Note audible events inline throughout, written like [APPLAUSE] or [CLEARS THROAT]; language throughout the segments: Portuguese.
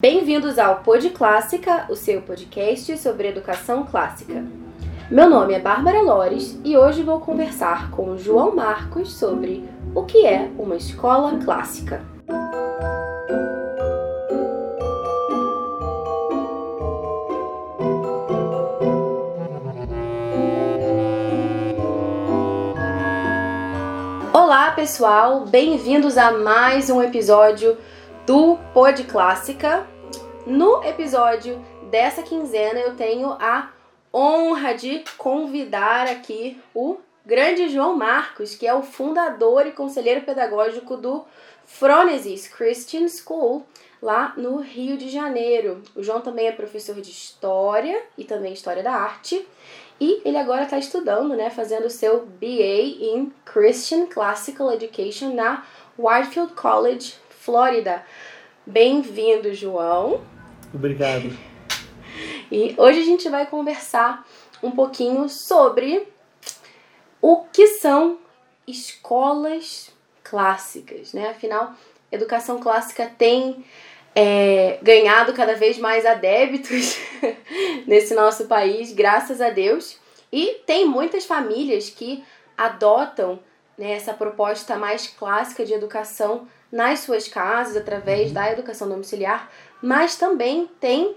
Bem-vindos ao Pod Clássica, o seu podcast sobre educação clássica. Meu nome é Bárbara Lores e hoje vou conversar com João Marcos sobre o que é uma escola clássica. Olá, pessoal, bem-vindos a mais um episódio do Pod Clássica. No episódio dessa quinzena, eu tenho a honra de convidar aqui o grande João Marcos, que é o fundador e conselheiro pedagógico do Phronesis Christian School, lá no Rio de Janeiro. O João também é professor de História e também História da Arte. E ele agora está estudando, né, fazendo o seu BA em Christian Classical Education na Whitefield College, Flórida. Bem-vindo, João. Obrigado. E hoje a gente vai conversar um pouquinho sobre o que são escolas clássicas, né? Afinal, educação clássica tem é, ganhado cada vez mais adébitos [LAUGHS] nesse nosso país, graças a Deus. E tem muitas famílias que adotam né, essa proposta mais clássica de educação nas suas casas, através uhum. da educação domiciliar, mas também tem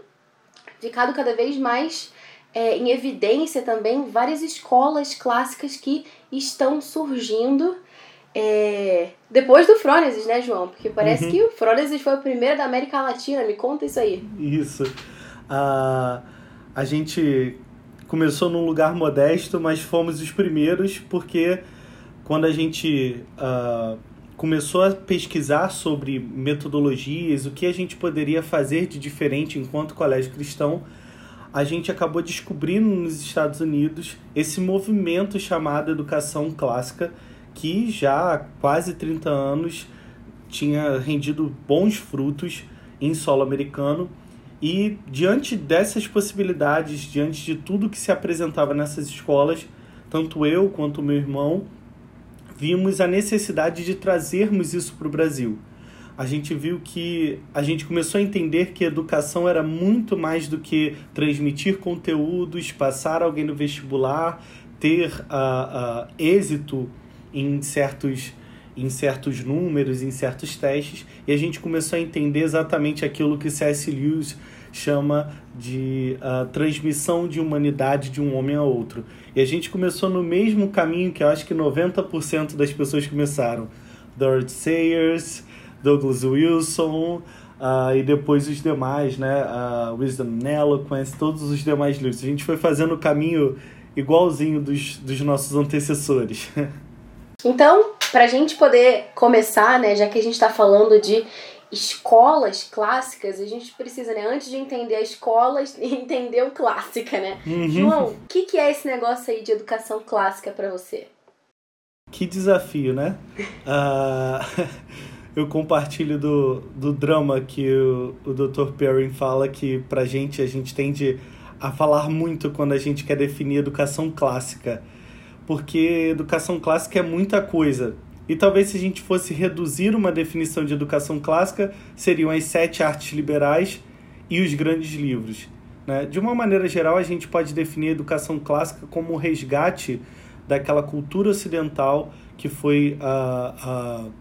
ficado cada vez mais é, em evidência também várias escolas clássicas que estão surgindo é, depois do Frônesis, né, João? Porque parece uhum. que o Frônesis foi o primeiro da América Latina. Me conta isso aí. Isso. Uh, a gente começou num lugar modesto, mas fomos os primeiros porque quando a gente uh, começou a pesquisar sobre metodologias, o que a gente poderia fazer de diferente enquanto colégio cristão, a gente acabou descobrindo nos Estados Unidos esse movimento chamado educação clássica que já há quase 30 anos tinha rendido bons frutos em solo americano. E diante dessas possibilidades, diante de tudo que se apresentava nessas escolas, tanto eu quanto meu irmão vimos a necessidade de trazermos isso para o Brasil. A gente viu que a gente começou a entender que educação era muito mais do que transmitir conteúdos, passar alguém no vestibular, ter uh, uh, êxito em certos em certos números, em certos testes, e a gente começou a entender exatamente aquilo que C.S. Lewis chama de uh, transmissão de humanidade de um homem a outro. E a gente começou no mesmo caminho que eu acho que 90% das pessoas começaram. Dorothy Sayers, Douglas Wilson, uh, e depois os demais, né? Uh, Wisdom and Eloquence, todos os demais livros. A gente foi fazendo o caminho igualzinho dos, dos nossos antecessores. [LAUGHS] Então, para a gente poder começar, né, já que a gente está falando de escolas clássicas, a gente precisa, né, antes de entender a escola, [LAUGHS] entender o clássica, né? Uhum. João, o que, que é esse negócio aí de educação clássica para você? Que desafio, né? uh, [LAUGHS] [LAUGHS] eu compartilho do, do drama que o, o Dr. Perry fala que pra gente, a gente tende a falar muito quando a gente quer definir educação clássica porque educação clássica é muita coisa. E talvez se a gente fosse reduzir uma definição de educação clássica, seriam as sete artes liberais e os grandes livros. Né? De uma maneira geral, a gente pode definir a educação clássica como o resgate daquela cultura ocidental que foi uh, uh,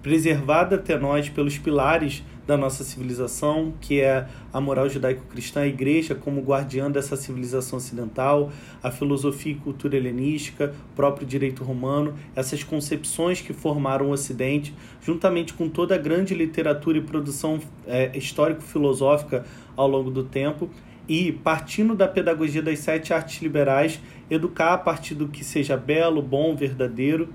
preservada até nós pelos pilares da nossa civilização, que é a moral judaico-cristã, a igreja como guardiã dessa civilização ocidental, a filosofia e cultura helenística, próprio direito romano, essas concepções que formaram o Ocidente, juntamente com toda a grande literatura e produção é, histórico-filosófica ao longo do tempo, e, partindo da pedagogia das sete artes liberais, educar a partir do que seja belo, bom, verdadeiro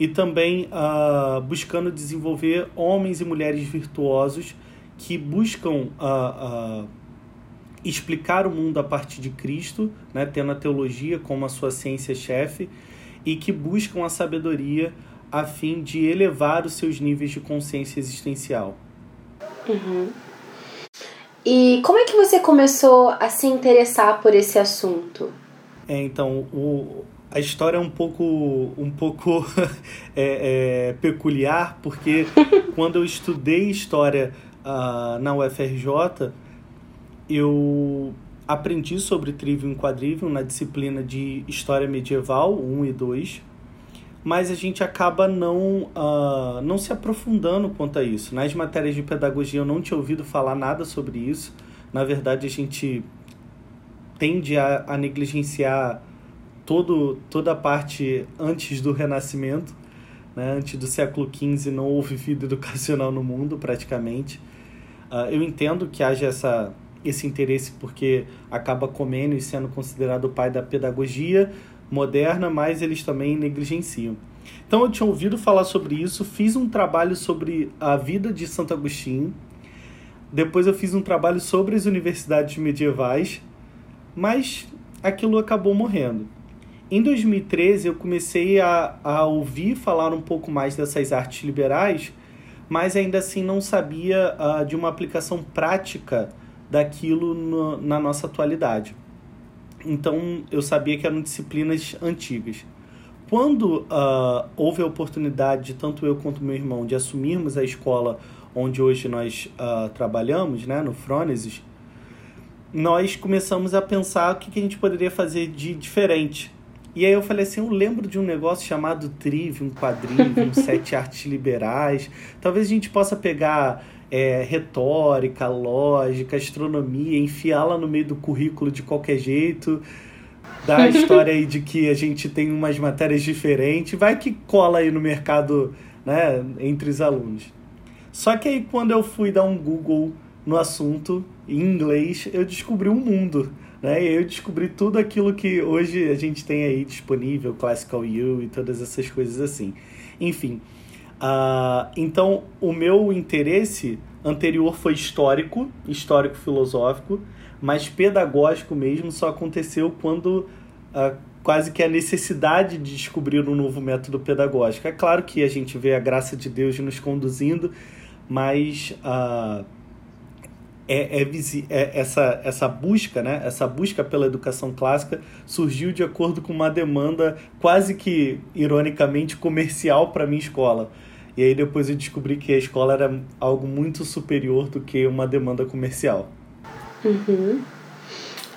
e também uh, buscando desenvolver homens e mulheres virtuosos que buscam uh, uh, explicar o mundo a partir de Cristo, né, tendo a teologia como a sua ciência-chefe, e que buscam a sabedoria a fim de elevar os seus níveis de consciência existencial. Uhum. E como é que você começou a se interessar por esse assunto? É, então, o, a história é um pouco, um pouco [LAUGHS] é, é, peculiar, porque [LAUGHS] quando eu estudei história uh, na UFRJ, eu aprendi sobre Trivium e Quadrivium na disciplina de História Medieval 1 e 2, mas a gente acaba não, uh, não se aprofundando quanto a isso. Nas matérias de pedagogia eu não tinha ouvido falar nada sobre isso. Na verdade, a gente tende a, a negligenciar todo, toda a parte antes do Renascimento. Né? Antes do século XV não houve vida [LAUGHS] educacional no mundo, praticamente. Uh, eu entendo que haja essa, esse interesse porque acaba comendo e sendo considerado o pai da pedagogia, moderna, mas eles também negligenciam. Então eu tinha ouvido falar sobre isso, fiz um trabalho sobre a vida de Santo Agostinho, depois eu fiz um trabalho sobre as universidades medievais, mas aquilo acabou morrendo. Em 2013 eu comecei a, a ouvir falar um pouco mais dessas artes liberais, mas ainda assim não sabia uh, de uma aplicação prática daquilo no, na nossa atualidade. Então eu sabia que eram disciplinas antigas. Quando uh, houve a oportunidade de tanto eu quanto meu irmão de assumirmos a escola onde hoje nós uh, trabalhamos, né, no Frônesis, nós começamos a pensar o que, que a gente poderia fazer de diferente. E aí eu falei assim, eu lembro de um negócio chamado Trivium, Quadrivium, Sete [LAUGHS] Artes Liberais. Talvez a gente possa pegar é, retórica, lógica, astronomia, enfiá-la no meio do currículo de qualquer jeito, dar a história aí de que a gente tem umas matérias diferentes, vai que cola aí no mercado, né, entre os alunos. Só que aí quando eu fui dar um Google no assunto, em inglês, eu descobri um mundo, né, e eu descobri tudo aquilo que hoje a gente tem aí disponível, Classical U e todas essas coisas assim. Enfim, Uh, então, o meu interesse anterior foi histórico, histórico filosófico, mas pedagógico mesmo só aconteceu quando uh, quase que a necessidade de descobrir um novo método pedagógico. É claro que a gente vê a graça de Deus nos conduzindo, mas uh, é, é, é, essa, essa busca, né? essa busca pela educação clássica surgiu de acordo com uma demanda quase que, ironicamente, comercial para minha escola e aí depois eu descobri que a escola era algo muito superior do que uma demanda comercial. Uhum.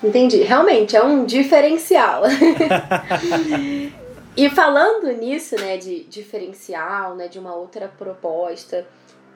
Entendi. Realmente, é um diferencial. [LAUGHS] e falando nisso, né, de diferencial, né, de uma outra proposta,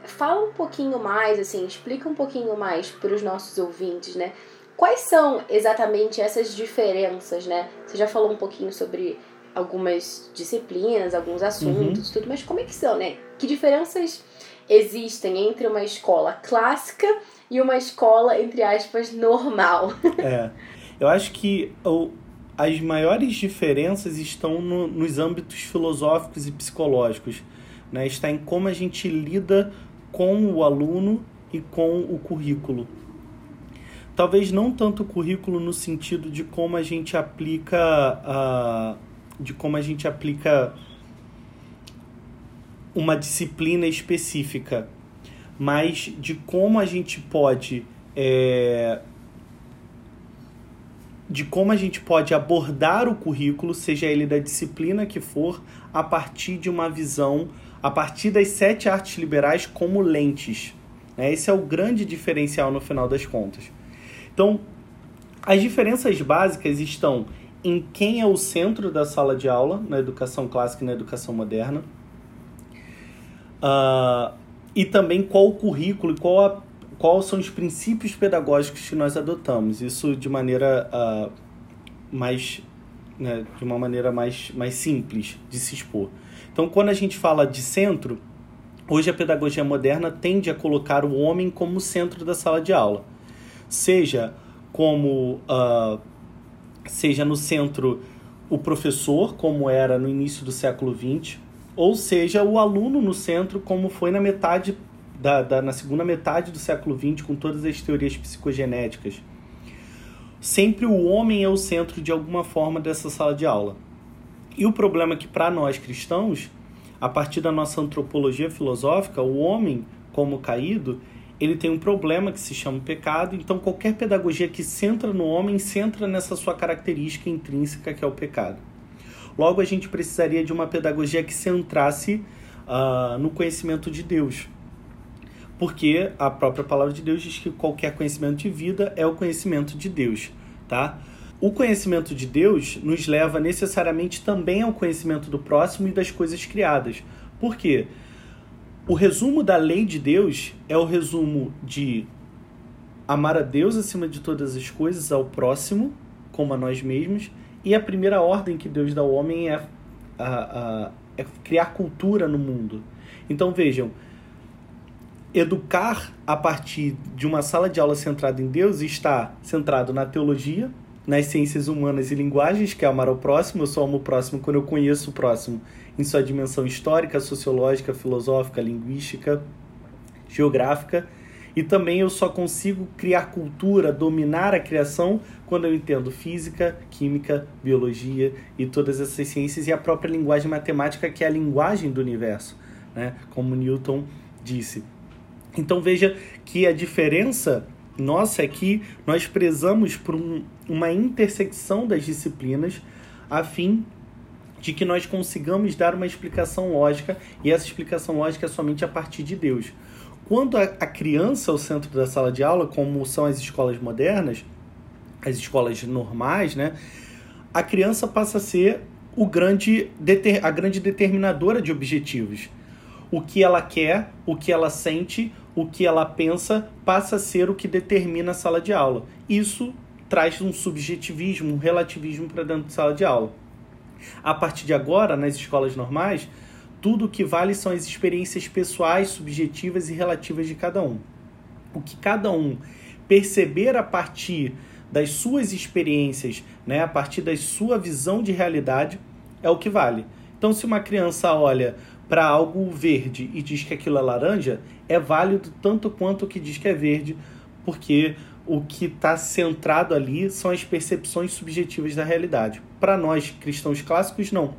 fala um pouquinho mais, assim, explica um pouquinho mais para os nossos ouvintes, né? Quais são exatamente essas diferenças, né? Você já falou um pouquinho sobre algumas disciplinas, alguns assuntos, uhum. tudo, mas como é que são, né? Que diferenças existem entre uma escola clássica e uma escola, entre aspas, normal? [LAUGHS] É. Eu acho que o, as maiores diferenças estão no, nos âmbitos filosóficos e psicológicos. Né? Está em como a gente lida com o aluno e com o currículo. Talvez não tanto o currículo no sentido de como a gente aplica a, de como a gente aplica uma disciplina específica, mas de como a gente pode é, de como a gente pode abordar o currículo, seja ele da disciplina que for, a partir de uma visão, a partir das sete artes liberais como lentes. Né? Esse é o grande diferencial no final das contas. Então, as diferenças básicas estão em quem é o centro da sala de aula na educação clássica e na educação moderna. Uh, e também qual o currículo e qual a, quais são os princípios pedagógicos que nós adotamos. Isso de maneira uh, mais. Né, de uma maneira mais, mais simples de se expor. Então, quando a gente fala de centro, hoje a pedagogia moderna tende a colocar o homem como centro da sala de aula. Seja como uh, seja no centro o professor, como era no início do século XX, ou seja o aluno no centro, como foi na metade da, da, na segunda metade do século XX, com todas as teorias psicogenéticas. Sempre o homem é o centro de alguma forma dessa sala de aula. E o problema é que, para nós cristãos, a partir da nossa antropologia filosófica, o homem, como caído, ele tem um problema que se chama pecado, então qualquer pedagogia que centra no homem centra nessa sua característica intrínseca que é o pecado. Logo, a gente precisaria de uma pedagogia que centrasse uh, no conhecimento de Deus. Porque a própria palavra de Deus diz que qualquer conhecimento de vida é o conhecimento de Deus, tá? O conhecimento de Deus nos leva necessariamente também ao conhecimento do próximo e das coisas criadas. Por quê? O resumo da lei de Deus é o resumo de amar a Deus acima de todas as coisas, ao próximo, como a nós mesmos, e a primeira ordem que Deus dá ao homem é, a, a, é criar cultura no mundo. Então vejam, educar a partir de uma sala de aula centrada em Deus está centrado na teologia, nas ciências humanas e linguagens, que é amar ao próximo. Eu só amo o próximo quando eu conheço o próximo em sua dimensão histórica, sociológica, filosófica, linguística, geográfica. E também eu só consigo criar cultura, dominar a criação, quando eu entendo física, química, biologia e todas essas ciências e a própria linguagem matemática, que é a linguagem do universo, né? como Newton disse. Então veja que a diferença nossa é que nós prezamos por um, uma intersecção das disciplinas a fim de que nós consigamos dar uma explicação lógica e essa explicação lógica é somente a partir de Deus. Quando a, a criança é o centro da sala de aula, como são as escolas modernas, as escolas normais, né, a criança passa a ser o grande, a grande determinadora de objetivos. O que ela quer, o que ela sente, o que ela pensa passa a ser o que determina a sala de aula. Isso traz um subjetivismo, um relativismo para dentro da sala de aula. A partir de agora, nas escolas normais, tudo o que vale são as experiências pessoais, subjetivas e relativas de cada um. O que cada um perceber a partir das suas experiências, né, a partir da sua visão de realidade, é o que vale. Então, se uma criança olha para algo verde e diz que aquilo é laranja, é válido tanto quanto o que diz que é verde, porque o que está centrado ali são as percepções subjetivas da realidade. Para nós cristãos clássicos, não.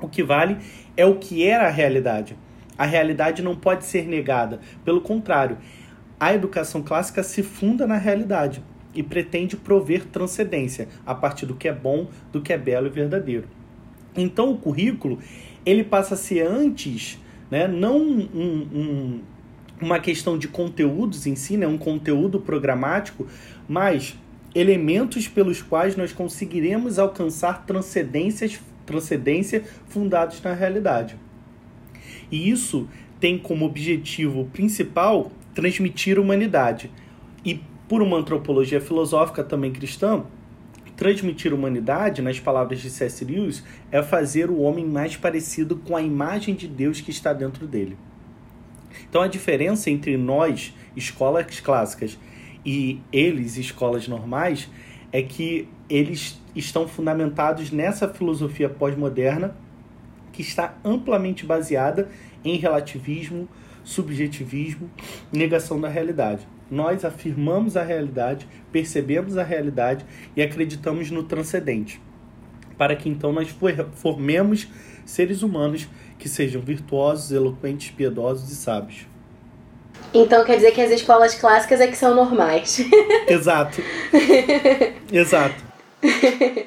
O que vale é o que era a realidade. A realidade não pode ser negada. Pelo contrário, a educação clássica se funda na realidade e pretende prover transcendência a partir do que é bom, do que é belo e verdadeiro. Então o currículo ele passa a ser antes, né, não um, um, uma questão de conteúdos em si, né, um conteúdo programático, mas elementos pelos quais nós conseguiremos alcançar transcendências, transcendência fundados na realidade. E isso tem como objetivo principal transmitir humanidade. E por uma antropologia filosófica também cristã, Transmitir humanidade, nas palavras de C.S. Lewis, é fazer o homem mais parecido com a imagem de Deus que está dentro dele. Então a diferença entre nós, escolas clássicas, e eles, escolas normais, é que eles estão fundamentados nessa filosofia pós-moderna que está amplamente baseada em relativismo, subjetivismo, negação da realidade nós afirmamos a realidade, percebemos a realidade e acreditamos no transcendente, para que então nós formemos seres humanos que sejam virtuosos, eloquentes, piedosos e sábios. Então quer dizer que as escolas clássicas é que são normais. [LAUGHS] Exato. Exato. [LAUGHS]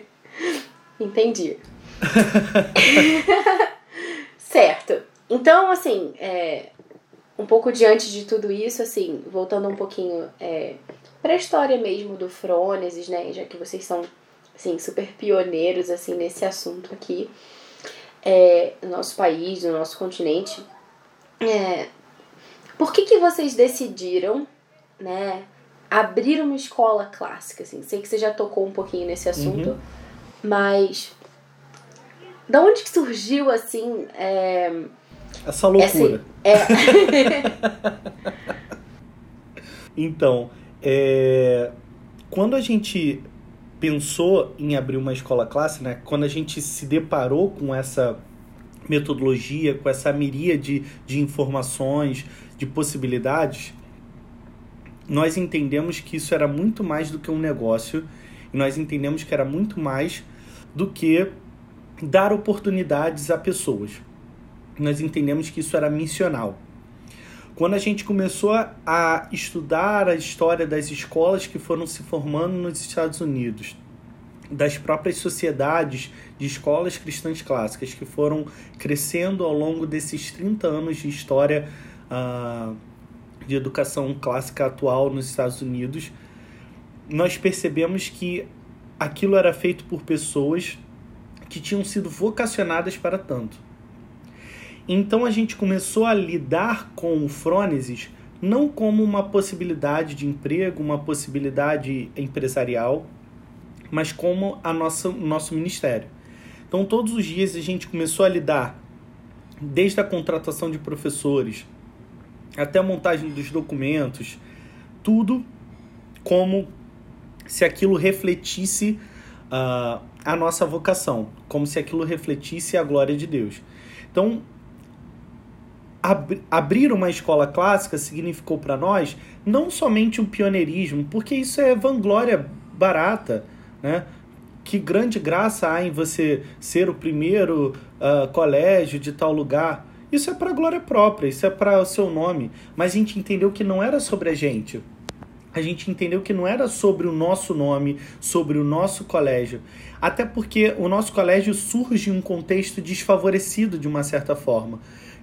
Entendi. [LAUGHS] certo. Então, assim, é, um pouco diante de tudo isso, assim, voltando um pouquinho é, para a história mesmo do Frônesis, né, já que vocês são assim, super pioneiros assim nesse assunto aqui é, no nosso país, no nosso continente. É, por que, que vocês decidiram, né, abrir uma escola clássica? Assim? Sei que você já tocou um pouquinho nesse assunto, uhum. mas da onde que surgiu assim é, essa loucura. Essa, é. [LAUGHS] [LAUGHS] então, é, quando a gente pensou em abrir uma escola classe, né? Quando a gente se deparou com essa metodologia, com essa miríade de informações, de possibilidades, nós entendemos que isso era muito mais do que um negócio e nós entendemos que era muito mais do que dar oportunidades a pessoas nós entendemos que isso era missional. Quando a gente começou a estudar a história das escolas que foram se formando nos Estados Unidos, das próprias sociedades de escolas cristãs clássicas que foram crescendo ao longo desses 30 anos de história uh, de educação clássica atual nos Estados Unidos, nós percebemos que aquilo era feito por pessoas que tinham sido vocacionadas para tanto. Então a gente começou a lidar com o Frônesis não como uma possibilidade de emprego, uma possibilidade empresarial, mas como a nossa, nosso ministério. Então todos os dias a gente começou a lidar desde a contratação de professores até a montagem dos documentos, tudo como se aquilo refletisse uh, a nossa vocação, como se aquilo refletisse a glória de Deus. Então, ab abrir uma escola clássica significou para nós não somente um pioneirismo, porque isso é vanglória barata, né? Que grande graça há em você ser o primeiro uh, colégio de tal lugar. Isso é para glória própria, isso é para o seu nome. Mas a gente entendeu que não era sobre a gente a gente entendeu que não era sobre o nosso nome, sobre o nosso colégio. Até porque o nosso colégio surge em um contexto desfavorecido de uma certa forma,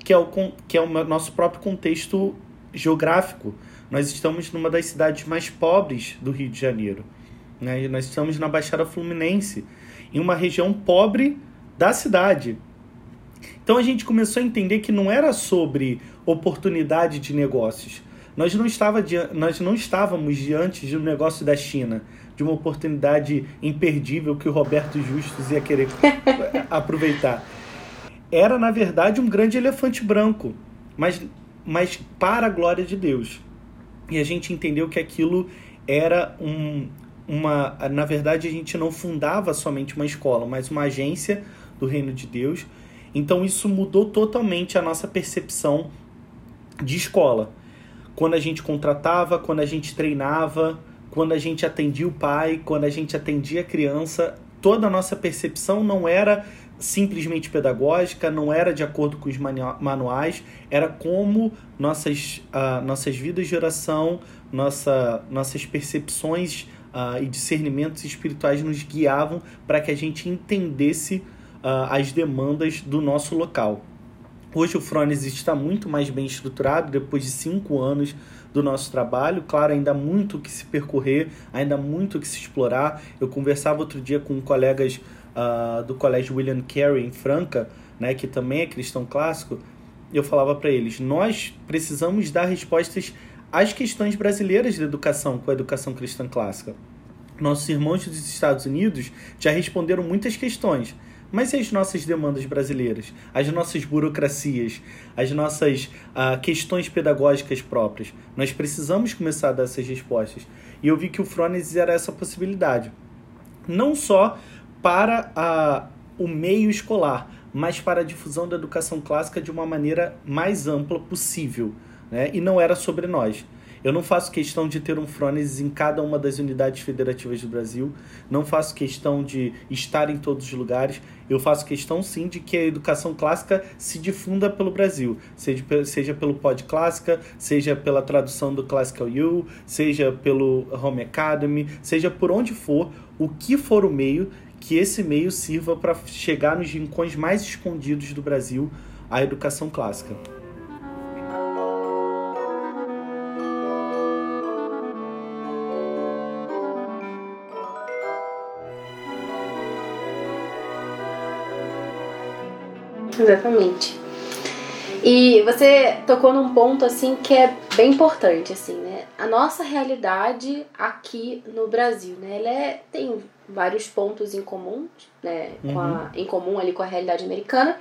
que é o, que é o nosso próprio contexto geográfico. Nós estamos numa das cidades mais pobres do Rio de Janeiro. Né? Nós estamos na Baixada Fluminense, em uma região pobre da cidade. Então a gente começou a entender que não era sobre oportunidade de negócios, nós não, estava, nós não estávamos diante de um negócio da China, de uma oportunidade imperdível que o Roberto Justus ia querer [LAUGHS] aproveitar. Era, na verdade, um grande elefante branco, mas, mas para a glória de Deus. E a gente entendeu que aquilo era um, uma. Na verdade, a gente não fundava somente uma escola, mas uma agência do reino de Deus. Então, isso mudou totalmente a nossa percepção de escola quando a gente contratava, quando a gente treinava, quando a gente atendia o pai, quando a gente atendia a criança, toda a nossa percepção não era simplesmente pedagógica, não era de acordo com os manuais, era como nossas, uh, nossas vidas de oração, nossa, nossas percepções uh, e discernimentos espirituais nos guiavam para que a gente entendesse uh, as demandas do nosso local. Hoje o Frones está muito mais bem estruturado depois de cinco anos do nosso trabalho. Claro, ainda há muito que se percorrer, ainda há muito que se explorar. Eu conversava outro dia com colegas uh, do Colégio William Carey em Franca, né, que também é cristão clássico. Eu falava para eles: nós precisamos dar respostas às questões brasileiras da educação com a educação cristã clássica. Nossos irmãos dos Estados Unidos já responderam muitas questões mas e as nossas demandas brasileiras? As nossas burocracias? As nossas uh, questões pedagógicas próprias? Nós precisamos começar a dar essas respostas. E eu vi que o Frones era essa possibilidade. Não só para a, o meio escolar, mas para a difusão da educação clássica de uma maneira mais ampla possível. Né? E não era sobre nós. Eu não faço questão de ter um Frones em cada uma das unidades federativas do Brasil, não faço questão de estar em todos os lugares, eu faço questão sim de que a educação clássica se difunda pelo Brasil, seja, seja pelo Pod Clássica, seja pela tradução do Classical U, seja pelo Home Academy, seja por onde for, o que for o meio, que esse meio sirva para chegar nos rincões mais escondidos do Brasil a educação clássica. Exatamente. E você tocou num ponto assim que é bem importante assim, né? A nossa realidade aqui no Brasil, né? Ela é, tem vários pontos em comum, né? Com a, uhum. em comum ali com a realidade americana,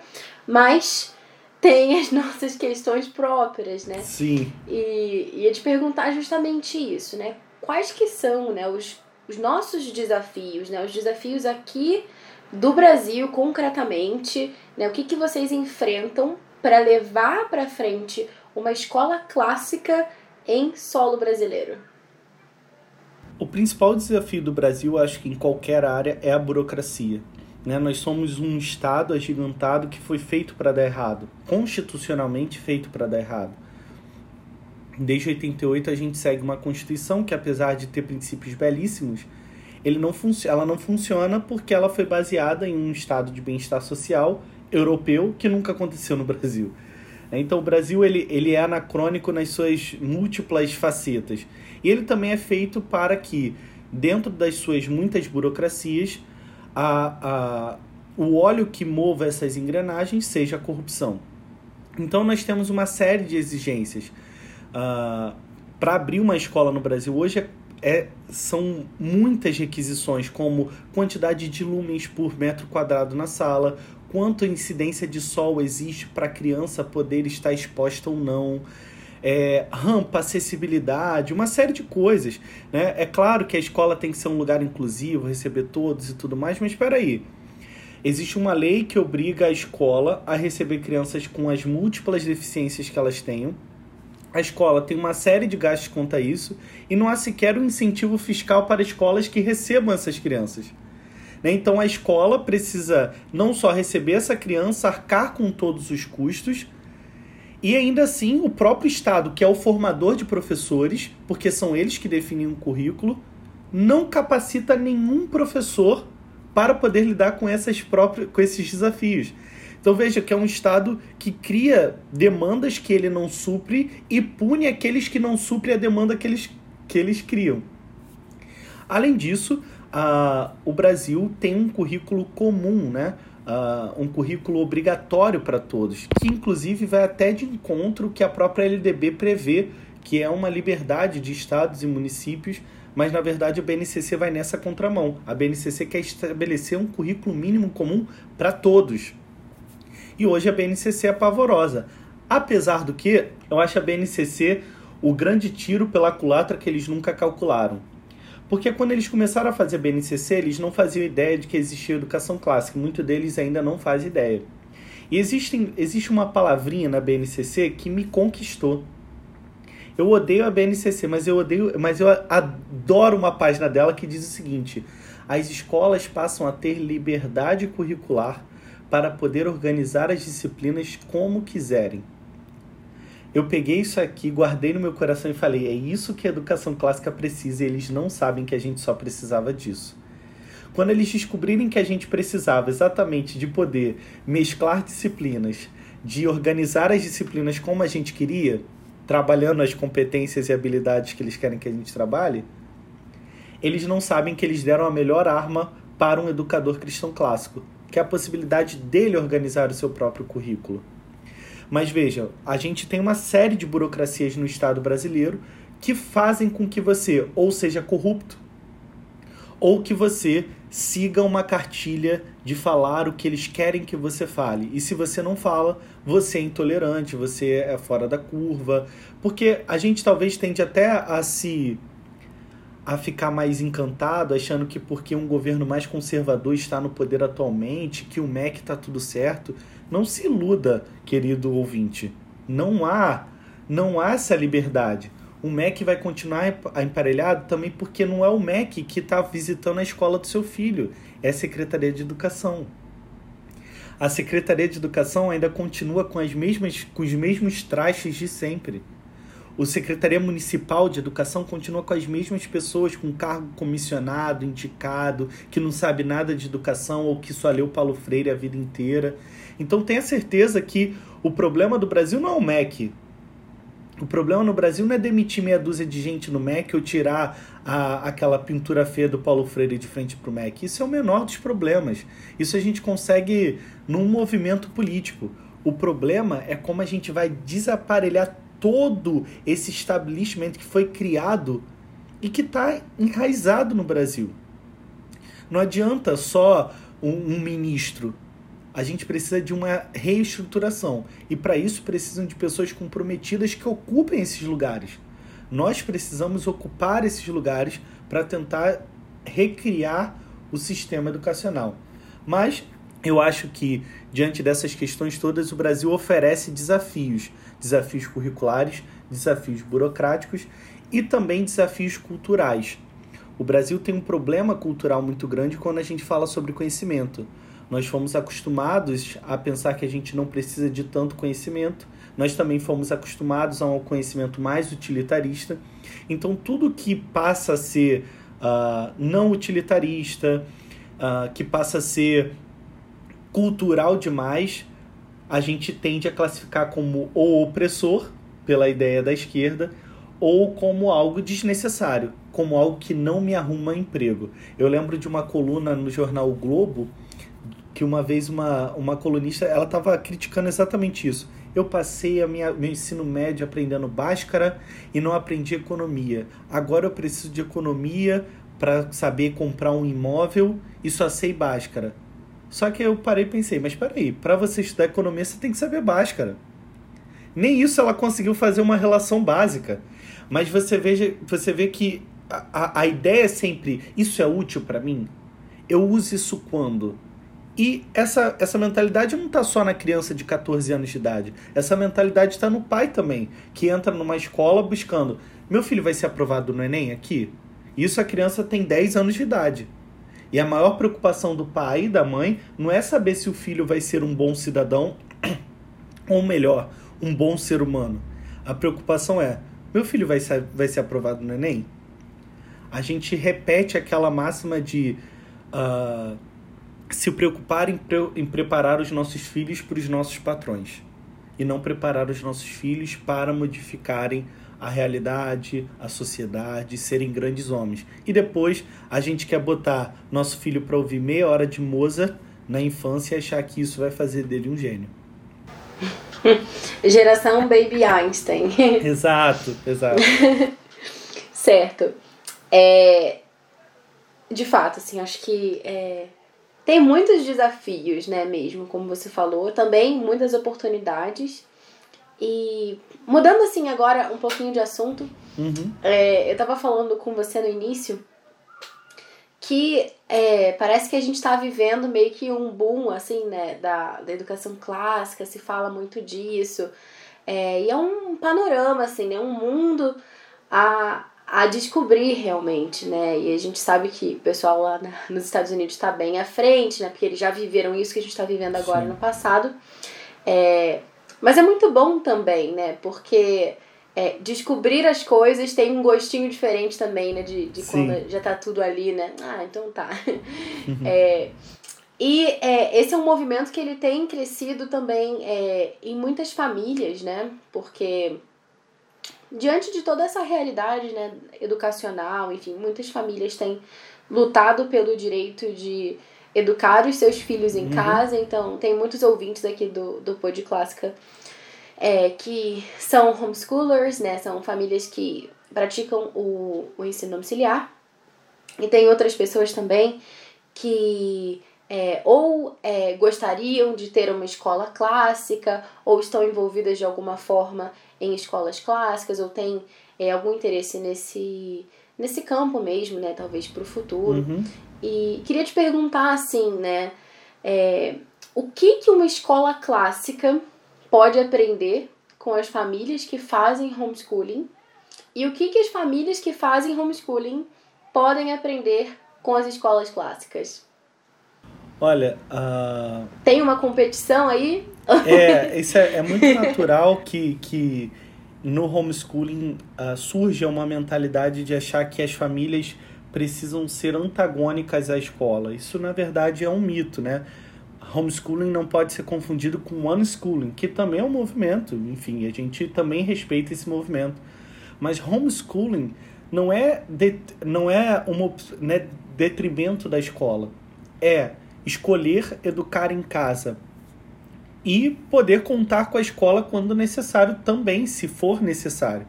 mas tem as [LAUGHS] nossas questões próprias, né? Sim. E ia te perguntar justamente isso, né? Quais que são, né, os, os nossos desafios, né? Os desafios aqui do Brasil concretamente, né? O que, que vocês enfrentam para levar para frente uma escola clássica em solo brasileiro? O principal desafio do Brasil, acho que em qualquer área, é a burocracia. Né? Nós somos um Estado agigantado que foi feito para dar errado, constitucionalmente feito para dar errado. Desde 88 a gente segue uma Constituição que, apesar de ter princípios belíssimos, ele não ela não funciona porque ela foi baseada em um estado de bem-estar social europeu que nunca aconteceu no Brasil. Então o Brasil ele, ele é anacrônico nas suas múltiplas facetas. E ele também é feito para que, dentro das suas muitas burocracias, a, a, o óleo que mova essas engrenagens seja a corrupção. Então nós temos uma série de exigências. Uh, para abrir uma escola no Brasil hoje é, é, são muitas requisições, como quantidade de lumens por metro quadrado na sala, quanto incidência de sol existe para a criança poder estar exposta ou não, é, rampa, acessibilidade, uma série de coisas. Né? É claro que a escola tem que ser um lugar inclusivo, receber todos e tudo mais, mas espera aí. Existe uma lei que obriga a escola a receber crianças com as múltiplas deficiências que elas tenham. A escola tem uma série de gastos quanto a isso e não há sequer um incentivo fiscal para escolas que recebam essas crianças. Né? Então a escola precisa não só receber essa criança, arcar com todos os custos, e ainda assim o próprio Estado, que é o formador de professores, porque são eles que definem o currículo, não capacita nenhum professor para poder lidar com, essas próprias, com esses desafios. Então veja que é um Estado que cria demandas que ele não supre e pune aqueles que não suprem a demanda que eles, que eles criam. Além disso, uh, o Brasil tem um currículo comum, né? Uh, um currículo obrigatório para todos, que inclusive vai até de encontro que a própria LDB prevê, que é uma liberdade de estados e municípios mas na verdade a BNCC vai nessa contramão. A BNCC quer estabelecer um currículo mínimo comum para todos. E hoje a BNCC é pavorosa. Apesar do que, eu acho a BNCC o grande tiro pela culatra que eles nunca calcularam. Porque quando eles começaram a fazer BNCC, eles não faziam ideia de que existia educação clássica. Muitos deles ainda não fazem ideia. E existe, existe uma palavrinha na BNCC que me conquistou eu odeio a BNCC, mas eu odeio, mas eu adoro uma página dela que diz o seguinte: as escolas passam a ter liberdade curricular para poder organizar as disciplinas como quiserem. Eu peguei isso aqui, guardei no meu coração e falei: é isso que a educação clássica precisa e eles não sabem que a gente só precisava disso. Quando eles descobrirem que a gente precisava exatamente de poder mesclar disciplinas, de organizar as disciplinas como a gente queria, trabalhando as competências e habilidades que eles querem que a gente trabalhe, eles não sabem que eles deram a melhor arma para um educador cristão clássico, que é a possibilidade dele organizar o seu próprio currículo. Mas veja, a gente tem uma série de burocracias no Estado brasileiro que fazem com que você ou seja corrupto ou que você siga uma cartilha de falar o que eles querem que você fale. E se você não fala, você é intolerante, você é fora da curva, porque a gente talvez tende até a se a ficar mais encantado, achando que porque um governo mais conservador está no poder atualmente, que o MEC está tudo certo. Não se iluda, querido ouvinte. Não há, não há essa liberdade o MEC vai continuar emparelhado também porque não é o MEC que está visitando a escola do seu filho, é a Secretaria de Educação. A Secretaria de Educação ainda continua com, as mesmas, com os mesmos trajes de sempre. O Secretaria Municipal de Educação continua com as mesmas pessoas com cargo comissionado, indicado, que não sabe nada de educação ou que só leu Paulo Freire a vida inteira. Então tenha certeza que o problema do Brasil não é o MEC, o problema no Brasil não é demitir meia dúzia de gente no MEC ou tirar a, aquela pintura feia do Paulo Freire de frente para o MEC. Isso é o menor dos problemas. Isso a gente consegue num movimento político. O problema é como a gente vai desaparelhar todo esse estabelecimento que foi criado e que está enraizado no Brasil. Não adianta só um, um ministro a gente precisa de uma reestruturação. E para isso precisam de pessoas comprometidas que ocupem esses lugares. Nós precisamos ocupar esses lugares para tentar recriar o sistema educacional. Mas eu acho que, diante dessas questões todas, o Brasil oferece desafios: desafios curriculares, desafios burocráticos e também desafios culturais. O Brasil tem um problema cultural muito grande quando a gente fala sobre conhecimento. Nós fomos acostumados a pensar que a gente não precisa de tanto conhecimento. Nós também fomos acostumados a um conhecimento mais utilitarista. Então, tudo que passa a ser uh, não utilitarista, uh, que passa a ser cultural demais, a gente tende a classificar como ou opressor, pela ideia da esquerda, ou como algo desnecessário, como algo que não me arruma emprego. Eu lembro de uma coluna no jornal o Globo que uma vez uma, uma colunista ela estava criticando exatamente isso. Eu passei a minha, meu ensino médio aprendendo Bhaskara e não aprendi economia. Agora eu preciso de economia para saber comprar um imóvel e só sei Bhaskara. Só que eu parei e pensei, mas peraí, para você estudar economia você tem que saber Bhaskara. Nem isso ela conseguiu fazer uma relação básica. Mas você, veja, você vê que a, a, ideia é sempre, isso é útil para mim? Eu uso isso quando? E essa, essa mentalidade não está só na criança de 14 anos de idade. Essa mentalidade está no pai também, que entra numa escola buscando: meu filho vai ser aprovado no Enem aqui? Isso a criança tem 10 anos de idade. E a maior preocupação do pai e da mãe não é saber se o filho vai ser um bom cidadão, [CLEARS THROAT] ou melhor, um bom ser humano. A preocupação é: meu filho vai ser, vai ser aprovado no Enem? A gente repete aquela máxima de. Uh, se preocupar em, pre em preparar os nossos filhos para os nossos patrões e não preparar os nossos filhos para modificarem a realidade, a sociedade, serem grandes homens. E depois a gente quer botar nosso filho para ouvir meia hora de Mozart na infância e achar que isso vai fazer dele um gênio. [LAUGHS] Geração Baby Einstein. [LAUGHS] exato, exato. [LAUGHS] certo. É, de fato, assim, acho que é, tem muitos desafios, né, mesmo, como você falou, também muitas oportunidades. E mudando assim agora um pouquinho de assunto, uhum. é, eu tava falando com você no início que é, parece que a gente está vivendo meio que um boom assim, né, da, da educação clássica, se fala muito disso. É, e é um panorama, assim, né, um mundo a, a descobrir realmente, né? E a gente sabe que o pessoal lá na, nos Estados Unidos está bem à frente, né? Porque eles já viveram isso que a gente está vivendo agora Sim. no passado. É, mas é muito bom também, né? Porque é, descobrir as coisas tem um gostinho diferente também, né? De, de quando já tá tudo ali, né? Ah, então tá. Uhum. [LAUGHS] É, e é, esse é um movimento que ele tem crescido também é, em muitas famílias, né? Porque diante de toda essa realidade né, educacional, enfim, muitas famílias têm lutado pelo direito de educar os seus filhos em uhum. casa, então tem muitos ouvintes aqui do, do Pod Clássica é, que são homeschoolers, né, são famílias que praticam o, o ensino domiciliar, e tem outras pessoas também que é, ou é, gostariam de ter uma escola clássica, ou estão envolvidas de alguma forma em escolas clássicas ou tem é, algum interesse nesse, nesse campo mesmo, né? Talvez para o futuro. Uhum. E queria te perguntar assim, né? É, o que, que uma escola clássica pode aprender com as famílias que fazem homeschooling e o que, que as famílias que fazem homeschooling podem aprender com as escolas clássicas? Olha, uh... tem uma competição aí? [LAUGHS] É, isso é, é muito natural que, que no homeschooling uh, surja uma mentalidade de achar que as famílias precisam ser antagônicas à escola. Isso, na verdade, é um mito, né? Homeschooling não pode ser confundido com unschooling, que também é um movimento. Enfim, a gente também respeita esse movimento. Mas homeschooling não é, de, não é um né, detrimento da escola. É escolher educar em casa e poder contar com a escola quando necessário também, se for necessário.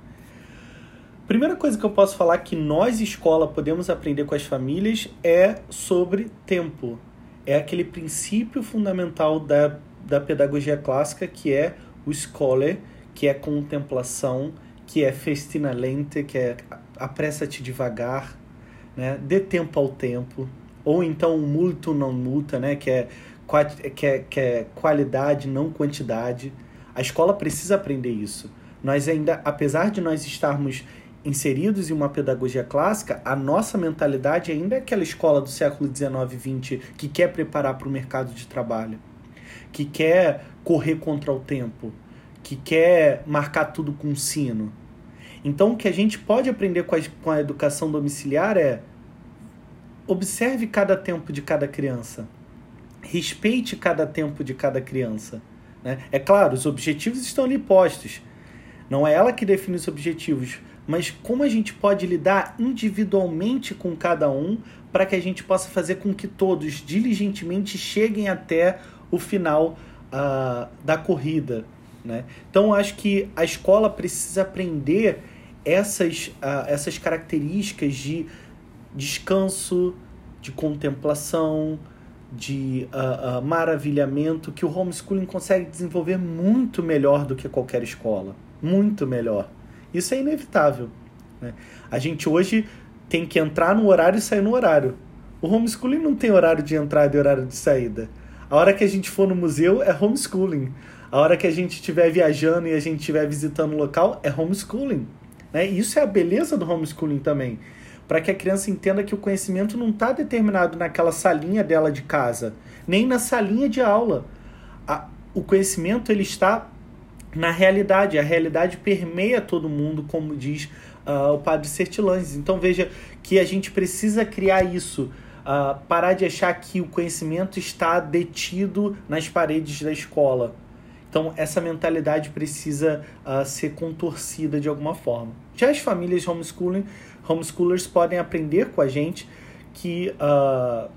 Primeira coisa que eu posso falar que nós, escola, podemos aprender com as famílias é sobre tempo. É aquele princípio fundamental da, da pedagogia clássica que é o scole, que é contemplação, que é festina lente, que é apressa-te devagar, né? dê tempo ao tempo, ou então multo não multa, né? Que é, que, é, que é qualidade, não quantidade. A escola precisa aprender isso. Nós ainda, apesar de nós estarmos inseridos em uma pedagogia clássica, a nossa mentalidade ainda é aquela escola do século XIX e XX que quer preparar para o mercado de trabalho, que quer correr contra o tempo, que quer marcar tudo com sino. Então, o que a gente pode aprender com a, com a educação domiciliar é observe cada tempo de cada criança. Respeite cada tempo de cada criança. Né? É claro, os objetivos estão ali postos. Não é ela que define os objetivos, mas como a gente pode lidar individualmente com cada um para que a gente possa fazer com que todos diligentemente cheguem até o final uh, da corrida. Né? Então, acho que a escola precisa aprender essas, uh, essas características de descanso, de contemplação, de uh, uh, maravilhamento que o homeschooling consegue desenvolver muito melhor do que qualquer escola. Muito melhor. Isso é inevitável. Né? A gente hoje tem que entrar no horário e sair no horário. O homeschooling não tem horário de entrada e horário de saída. A hora que a gente for no museu é homeschooling. A hora que a gente estiver viajando e a gente estiver visitando o local é homeschooling. Né? Isso é a beleza do homeschooling também para que a criança entenda que o conhecimento não está determinado naquela salinha dela de casa, nem na salinha de aula. A, o conhecimento ele está na realidade, a realidade permeia todo mundo, como diz uh, o padre Sertilanges. Então veja que a gente precisa criar isso, uh, parar de achar que o conhecimento está detido nas paredes da escola. Então essa mentalidade precisa uh, ser contorcida de alguma forma. Já as famílias homeschooling homeschoolers podem aprender com a gente que uh,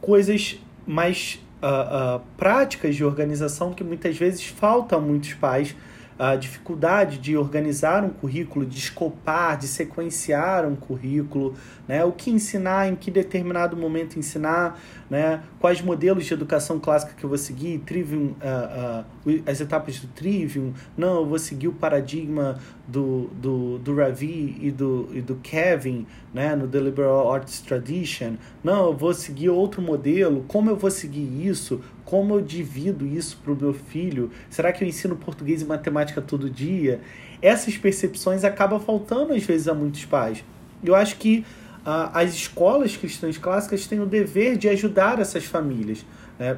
coisas mais uh, práticas de organização que muitas vezes faltam a muitos pais a dificuldade de organizar um currículo, de escopar, de sequenciar um currículo, né? o que ensinar, em que determinado momento ensinar, né? quais modelos de educação clássica que eu vou seguir, trivium, uh, uh, as etapas do Trivium, não, eu vou seguir o paradigma do, do, do Ravi e do, e do Kevin né? no The Liberal Arts Tradition, não, eu vou seguir outro modelo, como eu vou seguir isso, como eu divido isso para o meu filho? Será que eu ensino português e matemática todo dia? Essas percepções acabam faltando às vezes a muitos pais. Eu acho que uh, as escolas cristãs clássicas têm o dever de ajudar essas famílias. Né?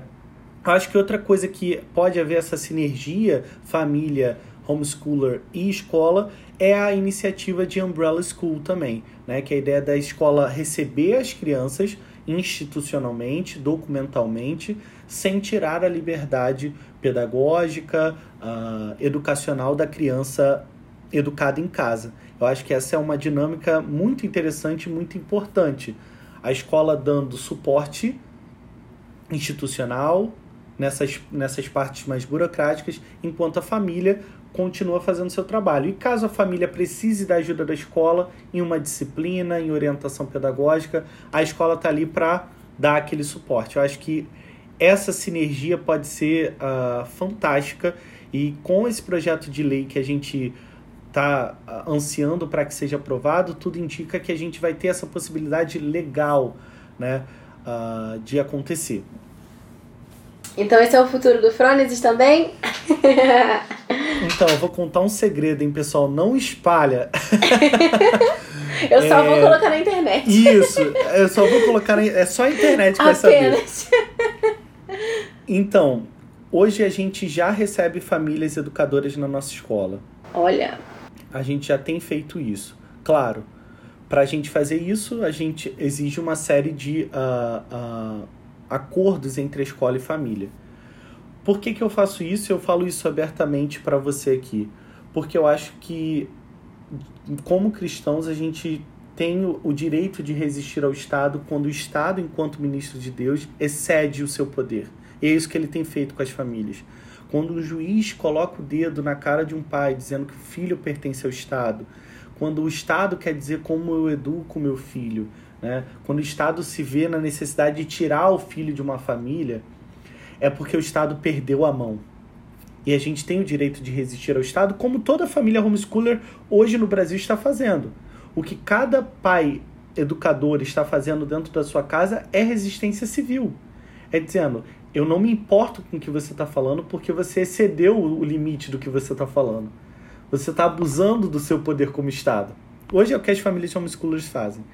Acho que outra coisa que pode haver essa sinergia família, homeschooler e escola é a iniciativa de Umbrella School também, né? que é a ideia da escola receber as crianças institucionalmente, documentalmente, sem tirar a liberdade pedagógica, uh, educacional da criança educada em casa. Eu acho que essa é uma dinâmica muito interessante, muito importante. A escola dando suporte institucional nessas, nessas partes mais burocráticas, enquanto a família continua fazendo seu trabalho. E caso a família precise da ajuda da escola em uma disciplina, em orientação pedagógica, a escola está ali para dar aquele suporte. Eu acho que essa sinergia pode ser uh, fantástica e com esse projeto de lei que a gente está uh, ah, ansiando para que seja aprovado, tudo indica que a gente vai ter essa possibilidade legal né, uh, de acontecer. Então esse é o futuro do Fronesis também? [LAUGHS] então, eu vou contar um segredo, hein, pessoal? Não espalha. [LAUGHS] eu só é... vou colocar na internet. Isso, eu só vou colocar na... É só a internet que vai saber. Então, hoje a gente já recebe famílias educadoras na nossa escola. Olha. A gente já tem feito isso. Claro, para a gente fazer isso, a gente exige uma série de uh, uh, acordos entre a escola e família. Por que, que eu faço isso? Eu falo isso abertamente para você aqui. Porque eu acho que, como cristãos, a gente tem o direito de resistir ao Estado quando o Estado, enquanto ministro de Deus, excede o seu poder. É isso que ele tem feito com as famílias. Quando um juiz coloca o dedo na cara de um pai dizendo que o filho pertence ao Estado, quando o Estado quer dizer como eu educo meu filho, né? quando o Estado se vê na necessidade de tirar o filho de uma família, é porque o Estado perdeu a mão. E a gente tem o direito de resistir ao Estado, como toda família homeschooler hoje no Brasil está fazendo. O que cada pai educador está fazendo dentro da sua casa é resistência civil. É dizendo, eu não me importo com o que você está falando porque você excedeu o limite do que você está falando. Você está abusando do seu poder como Estado. Hoje é o que as famílias homeschoolers fazem.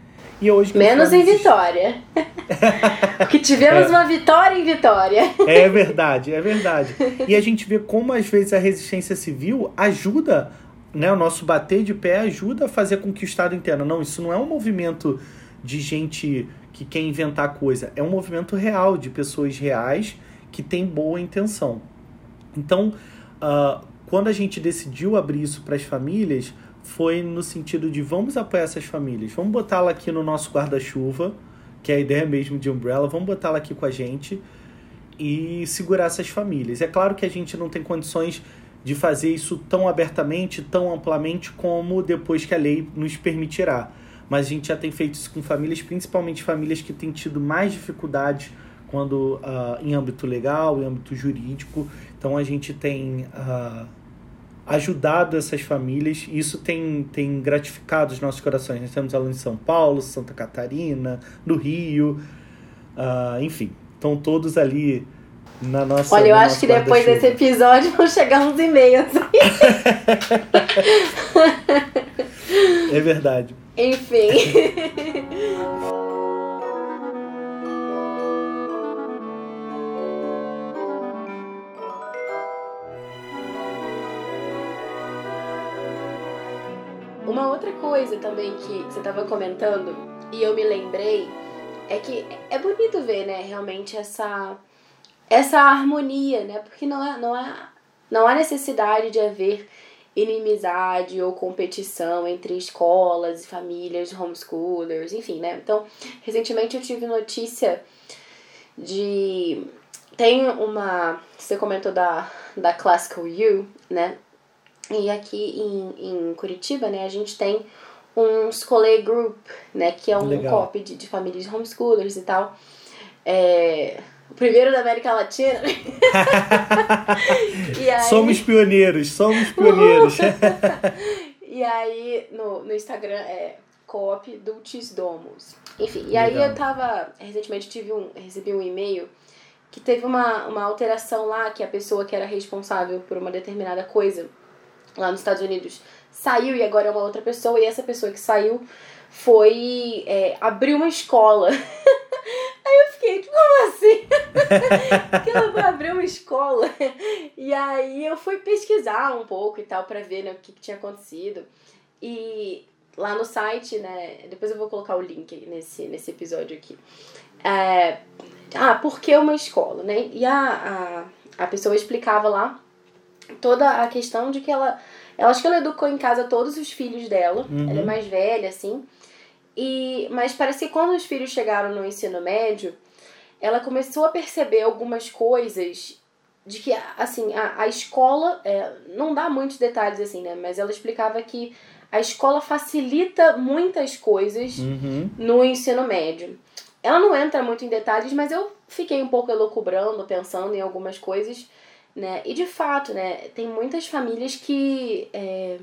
E hoje Menos em Vitória. [LAUGHS] Porque tivemos é. uma vitória em Vitória. É verdade, é verdade. E a gente vê como às vezes a resistência civil ajuda, né, o nosso bater de pé ajuda a fazer com que o Estado entenda. Não, isso não é um movimento de gente que quer inventar coisa. É um movimento real, de pessoas reais que têm boa intenção. Então, uh, quando a gente decidiu abrir isso para as famílias, foi no sentido de vamos apoiar essas famílias, vamos botá-la aqui no nosso guarda-chuva, que é a ideia mesmo de Umbrella, vamos botá-la aqui com a gente e segurar essas famílias. É claro que a gente não tem condições de fazer isso tão abertamente, tão amplamente como depois que a lei nos permitirá. Mas a gente já tem feito isso com famílias, principalmente famílias que têm tido mais dificuldades quando uh, em âmbito legal, em âmbito jurídico. Então a gente tem uh, ajudado essas famílias e isso tem, tem gratificado os nossos corações. Nós temos alunos em São Paulo, Santa Catarina, no Rio, uh, enfim, estão todos ali na nossa. Olha, eu acho que depois desse episódio vão chegar uns e-mails. [LAUGHS] é verdade. Enfim. [LAUGHS] Uma outra coisa também que você estava comentando e eu me lembrei é que é bonito ver, né, realmente essa essa harmonia, né? Porque não é, não é não há necessidade de haver inimizade ou competição entre escolas e famílias homeschoolers, enfim, né? Então, recentemente eu tive notícia de tem uma você comentou da da Classical U, né? E aqui em, em Curitiba, né, a gente tem um Scholar Group, né, que é um copy de, de famílias homeschoolers e tal. É, o primeiro da América Latina. [LAUGHS] aí... Somos pioneiros, somos pioneiros. [LAUGHS] e aí no, no Instagram é Coop Dulcis Domus. Enfim, e aí eu tava. Recentemente tive um, recebi um e-mail que teve uma, uma alteração lá, que a pessoa que era responsável por uma determinada coisa lá nos Estados Unidos saiu e agora é uma outra pessoa, e essa pessoa que saiu foi é, abrir uma escola. [LAUGHS] Aí eu fiquei, tipo, como assim? [LAUGHS] que ela vai abrir uma escola. E aí eu fui pesquisar um pouco e tal para ver né, o que, que, tinha acontecido. E lá no site, né? Depois eu vou colocar o link nesse, nesse episódio aqui. É, ah, por que uma escola, né? E a, a, a pessoa explicava lá toda a questão de que ela. Ela acho que ela educou em casa todos os filhos dela. Uhum. Ela é mais velha, assim. E, mas parece que quando os filhos chegaram no ensino médio, ela começou a perceber algumas coisas de que, assim, a, a escola, é, não dá muitos detalhes assim, né? Mas ela explicava que a escola facilita muitas coisas uhum. no ensino médio. Ela não entra muito em detalhes, mas eu fiquei um pouco elocubrando, pensando em algumas coisas, né? E de fato, né, tem muitas famílias que. É,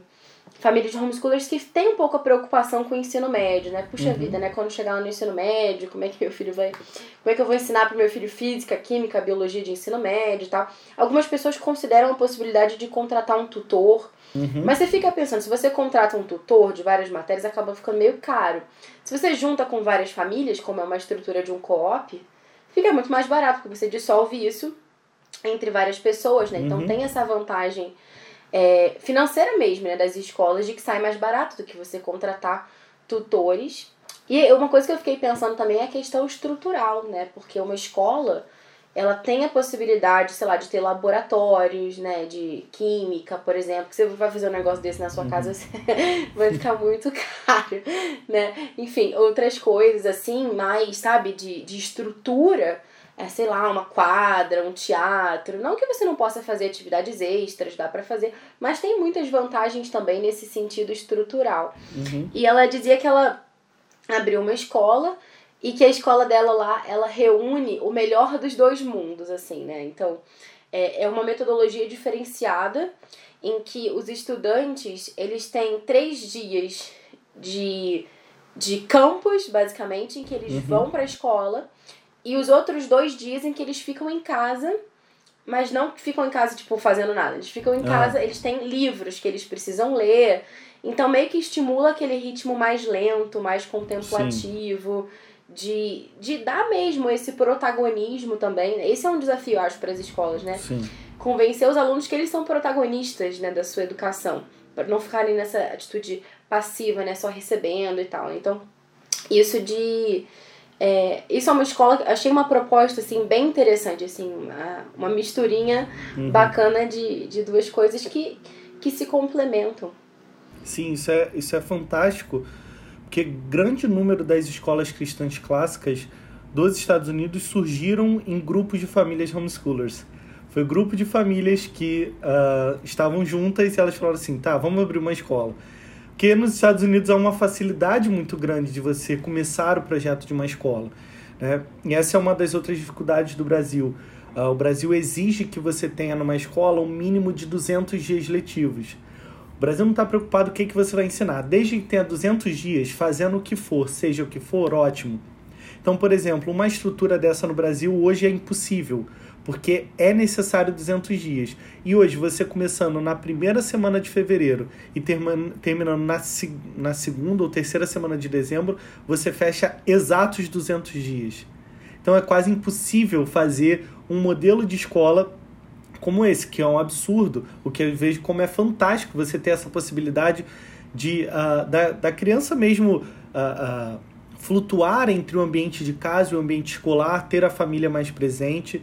famílias de homeschoolers que têm um pouco a preocupação com o ensino médio, né? Puxa uhum. vida, né? Quando chegar lá no ensino médio, como é que meu filho vai. Como é que eu vou ensinar pro meu filho física, química, biologia de ensino médio e tal. Algumas pessoas consideram a possibilidade de contratar um tutor. Uhum. Mas você fica pensando, se você contrata um tutor de várias matérias, acaba ficando meio caro. Se você junta com várias famílias, como é uma estrutura de um co-op, fica muito mais barato, porque você dissolve isso entre várias pessoas, né? Então uhum. tem essa vantagem é, financeira mesmo, né, das escolas, de que sai mais barato do que você contratar tutores. E uma coisa que eu fiquei pensando também é a questão estrutural, né? Porque uma escola, ela tem a possibilidade, sei lá, de ter laboratórios, né, de química, por exemplo, que você vai fazer um negócio desse na sua uhum. casa, [LAUGHS] vai ficar muito [LAUGHS] caro, né? Enfim, outras coisas assim, mais, sabe, de, de estrutura, é, sei lá, uma quadra, um teatro. Não que você não possa fazer atividades extras, dá para fazer, mas tem muitas vantagens também nesse sentido estrutural. Uhum. E ela dizia que ela abriu uma escola e que a escola dela lá, ela reúne o melhor dos dois mundos, assim, né? Então, é, é uma metodologia diferenciada em que os estudantes, eles têm três dias de, de campus, basicamente, em que eles uhum. vão para a escola e os outros dois dias em que eles ficam em casa, mas não ficam em casa, tipo, fazendo nada. Eles ficam em ah. casa, eles têm livros que eles precisam ler. Então, meio que estimula aquele ritmo mais lento, mais contemplativo. De, de dar mesmo esse protagonismo também. Esse é um desafio, acho, para as escolas, né? Sim. Convencer os alunos que eles são protagonistas né, da sua educação. Para não ficarem nessa atitude passiva, né? Só recebendo e tal. Então, isso de É, isso é uma escola, achei uma proposta assim bem interessante, assim, uma, uma misturinha uhum. bacana de, de duas coisas que, que se complementam. Sim, isso é, isso é fantástico, porque grande número das escolas cristãs clássicas dos Estados Unidos surgiram em grupos de famílias homeschoolers. Foi um grupo de famílias que uh, estavam juntas e elas falaram assim, tá, vamos abrir uma escola. Porque nos Estados Unidos há uma facilidade muito grande de você começar o projeto de uma escola. Né? E essa é uma das outras dificuldades do Brasil. Uh, o Brasil exige que você tenha numa escola um mínimo de 200 dias letivos. O Brasil não está preocupado com o que, que você vai ensinar. Desde que tenha 200 dias, fazendo o que for, seja o que for, ótimo. Então, por exemplo, uma estrutura dessa no Brasil hoje é impossível porque é necessário 200 dias. E hoje, você começando na primeira semana de fevereiro e terminando na, na segunda ou terceira semana de dezembro, você fecha exatos 200 dias. Então é quase impossível fazer um modelo de escola como esse, que é um absurdo, o que eu vejo como é fantástico você ter essa possibilidade de uh, da, da criança mesmo uh, uh, flutuar entre o ambiente de casa e o ambiente escolar, ter a família mais presente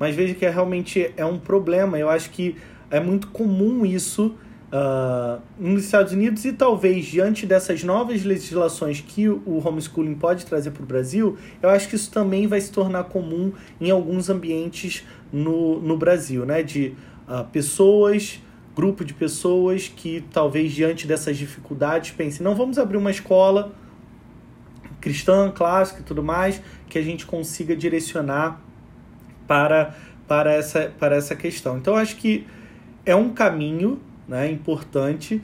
mas veja que é, realmente é um problema. Eu acho que é muito comum isso uh, nos Estados Unidos e talvez diante dessas novas legislações que o homeschooling pode trazer para o Brasil, eu acho que isso também vai se tornar comum em alguns ambientes no, no Brasil, né? De uh, pessoas, grupo de pessoas que talvez diante dessas dificuldades pensem, não, vamos abrir uma escola cristã, clássica e tudo mais, que a gente consiga direcionar para, para, essa, para essa questão. Então, acho que é um caminho né, importante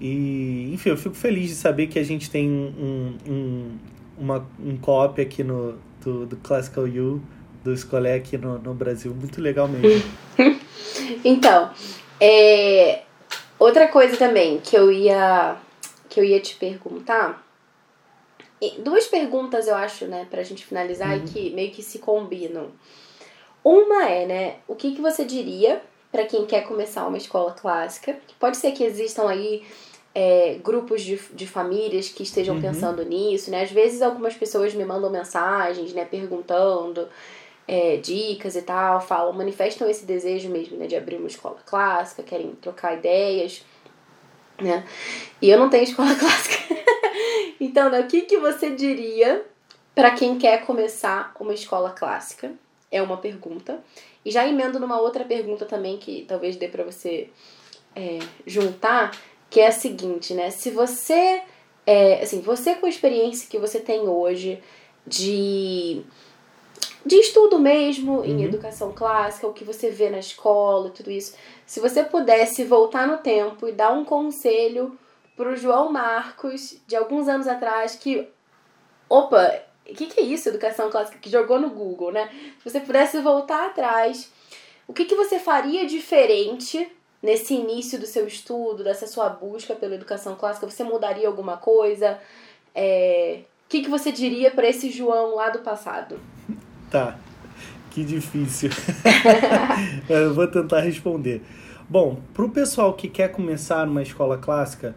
e, enfim, eu fico feliz de saber que a gente tem um, um, uma, um co-op aqui no, do, do Classical U, do Escolé aqui no, no Brasil. Muito legal mesmo. [LAUGHS] então, é, outra coisa também que eu ia que eu ia te perguntar duas perguntas eu acho né pra gente finalizar uhum. e que meio que se combinam uma é, né, o que, que você diria para quem quer começar uma escola clássica? Pode ser que existam aí é, grupos de, de famílias que estejam uhum. pensando nisso, né? Às vezes algumas pessoas me mandam mensagens, né, perguntando é, dicas e tal, falam, manifestam esse desejo mesmo, né, de abrir uma escola clássica, querem trocar ideias, né? E eu não tenho [LAUGHS] escola clássica. então, né, o que, que você diria para quem quer começar uma escola clássica? É uma pergunta. E já emendo numa outra pergunta também que talvez dê para você é, juntar, que é a seguinte, né? Se você, é, assim, você com a experiência que você tem hoje de de estudo mesmo uhum. em educação clássica, o que você vê na escola, tudo isso. Se você pudesse voltar no tempo e dar um conselho pro João Marcos de alguns anos atrás que opa, o que, que, é isso, educação clássica? Que jogou no Google, né? Se você pudesse voltar atrás, o que, que você faria diferente nesse início do seu estudo, dessa sua busca pela educação clássica? Você mudaria alguma coisa? É... O que, que você diria para esse João lá do passado? [LAUGHS] Tá, que difícil. [LAUGHS] Eu vou tentar responder. Bom, para o pessoal que quer começar uma escola clássica,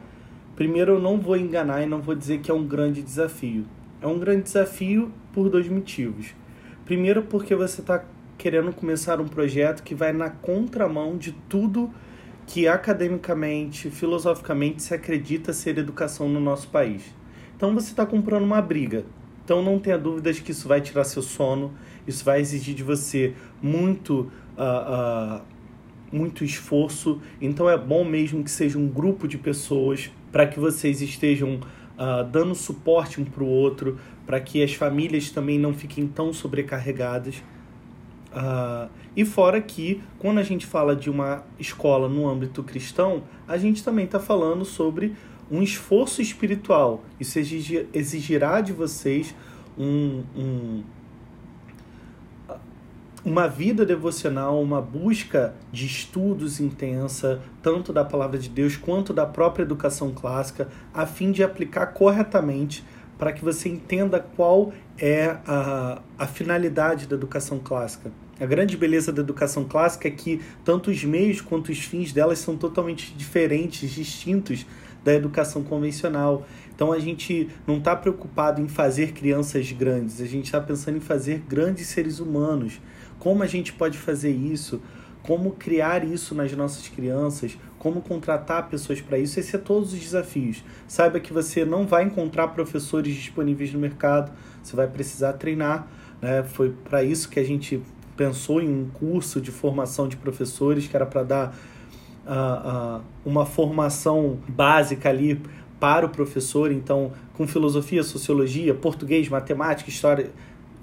primeiro eu não vou enganar e não vou dizer que é um grande desafio é um grande desafio por dois motivos. Primeiro, porque você está querendo começar um projeto que vai na contramão de tudo que academicamente, filosoficamente se acredita ser educação no nosso país. Então você está comprando uma briga. Então não tenha dúvidas que isso vai tirar seu sono, isso vai exigir de você muito, uh, uh, muito esforço. Então é bom mesmo que seja um grupo de pessoas para que vocês estejam uh, dando suporte um para o outro, para que as famílias também não fiquem tão sobrecarregadas. Uh, e fora que, quando a gente fala de uma escola no âmbito cristão, a gente também está falando sobre um esforço espiritual. Isso exigirá de vocês um, um uma vida devocional, uma busca de estudos intensa, tanto da palavra de Deus quanto da própria educação clássica, a fim de aplicar corretamente para que você entenda qual é a, a finalidade da educação clássica. A grande beleza da educação clássica é que tanto os meios quanto os fins delas são totalmente diferentes, distintos da educação convencional. Então a gente não está preocupado em fazer crianças grandes, a gente está pensando em fazer grandes seres humanos. Como a gente pode fazer isso? Como criar isso nas nossas crianças? Como contratar pessoas para isso? Esses são todos os desafios. Saiba que você não vai encontrar professores disponíveis no mercado, você vai precisar treinar. Né? Foi para isso que a gente pensou em um curso de formação de professores que era para dar uh, uh, uma formação básica ali para o professor, então com filosofia, sociologia, português, matemática, história,